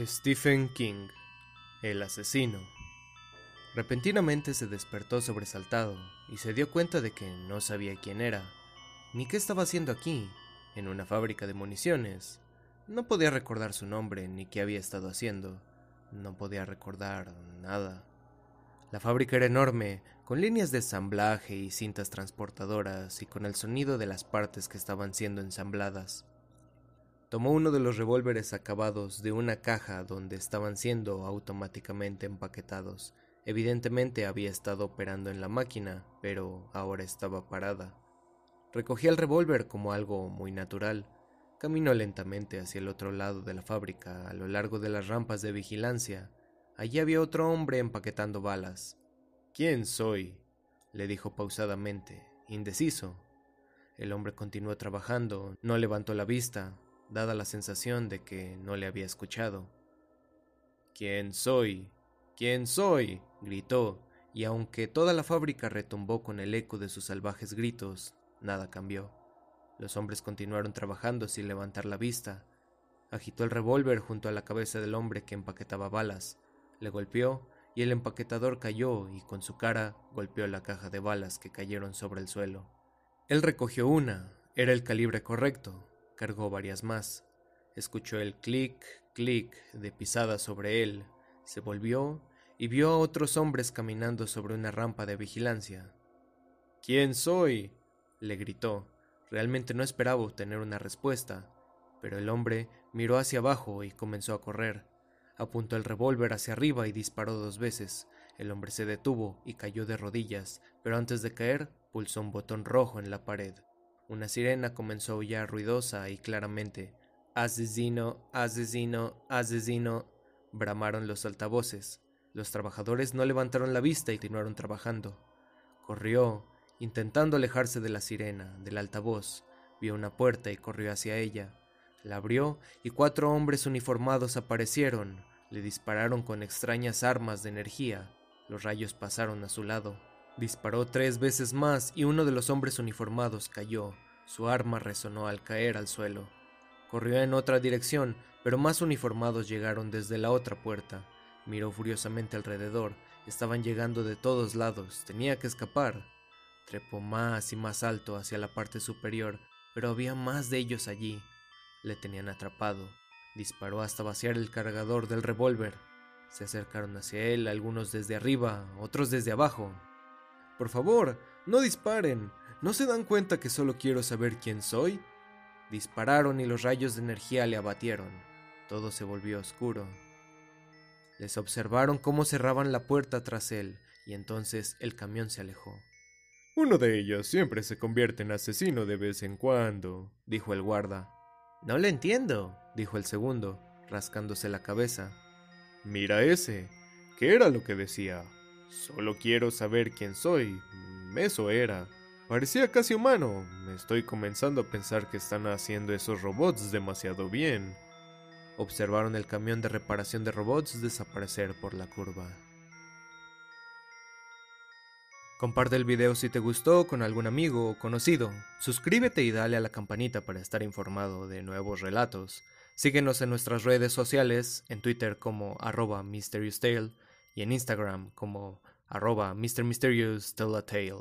Stephen King, el asesino. Repentinamente se despertó sobresaltado y se dio cuenta de que no sabía quién era, ni qué estaba haciendo aquí, en una fábrica de municiones. No podía recordar su nombre ni qué había estado haciendo. No podía recordar nada. La fábrica era enorme, con líneas de ensamblaje y cintas transportadoras y con el sonido de las partes que estaban siendo ensambladas. Tomó uno de los revólveres acabados de una caja donde estaban siendo automáticamente empaquetados. Evidentemente había estado operando en la máquina, pero ahora estaba parada. Recogía el revólver como algo muy natural. Caminó lentamente hacia el otro lado de la fábrica, a lo largo de las rampas de vigilancia. Allí había otro hombre empaquetando balas. ¿Quién soy? le dijo pausadamente, indeciso. El hombre continuó trabajando, no levantó la vista, dada la sensación de que no le había escuchado. ¿Quién soy? ¿Quién soy? gritó, y aunque toda la fábrica retumbó con el eco de sus salvajes gritos, nada cambió. Los hombres continuaron trabajando sin levantar la vista. Agitó el revólver junto a la cabeza del hombre que empaquetaba balas, le golpeó y el empaquetador cayó y con su cara golpeó la caja de balas que cayeron sobre el suelo. Él recogió una, era el calibre correcto, Cargó varias más. Escuchó el clic, clic de pisadas sobre él. Se volvió y vio a otros hombres caminando sobre una rampa de vigilancia. ¿Quién soy? le gritó. Realmente no esperaba obtener una respuesta, pero el hombre miró hacia abajo y comenzó a correr. Apuntó el revólver hacia arriba y disparó dos veces. El hombre se detuvo y cayó de rodillas, pero antes de caer pulsó un botón rojo en la pared. Una sirena comenzó a aullar ruidosa y claramente. Asesino, asesino, asesino, bramaron los altavoces. Los trabajadores no levantaron la vista y continuaron trabajando. Corrió, intentando alejarse de la sirena, del altavoz. Vio una puerta y corrió hacia ella. La abrió y cuatro hombres uniformados aparecieron. Le dispararon con extrañas armas de energía. Los rayos pasaron a su lado. Disparó tres veces más y uno de los hombres uniformados cayó. Su arma resonó al caer al suelo. Corrió en otra dirección, pero más uniformados llegaron desde la otra puerta. Miró furiosamente alrededor. Estaban llegando de todos lados. Tenía que escapar. Trepó más y más alto hacia la parte superior, pero había más de ellos allí. Le tenían atrapado. Disparó hasta vaciar el cargador del revólver. Se acercaron hacia él, algunos desde arriba, otros desde abajo. Por favor, no disparen. ¿No se dan cuenta que solo quiero saber quién soy? Dispararon y los rayos de energía le abatieron. Todo se volvió oscuro. Les observaron cómo cerraban la puerta tras él, y entonces el camión se alejó. Uno de ellos siempre se convierte en asesino de vez en cuando, dijo el guarda. No le entiendo, dijo el segundo, rascándose la cabeza. Mira ese. ¿Qué era lo que decía? Solo quiero saber quién soy. Eso era. Parecía casi humano. Me estoy comenzando a pensar que están haciendo esos robots demasiado bien. Observaron el camión de reparación de robots desaparecer por la curva. Comparte el video si te gustó con algún amigo o conocido. Suscríbete y dale a la campanita para estar informado de nuevos relatos. Síguenos en nuestras redes sociales, en Twitter como arroba Mysterious y en Instagram como arroba. Mysterious Tale.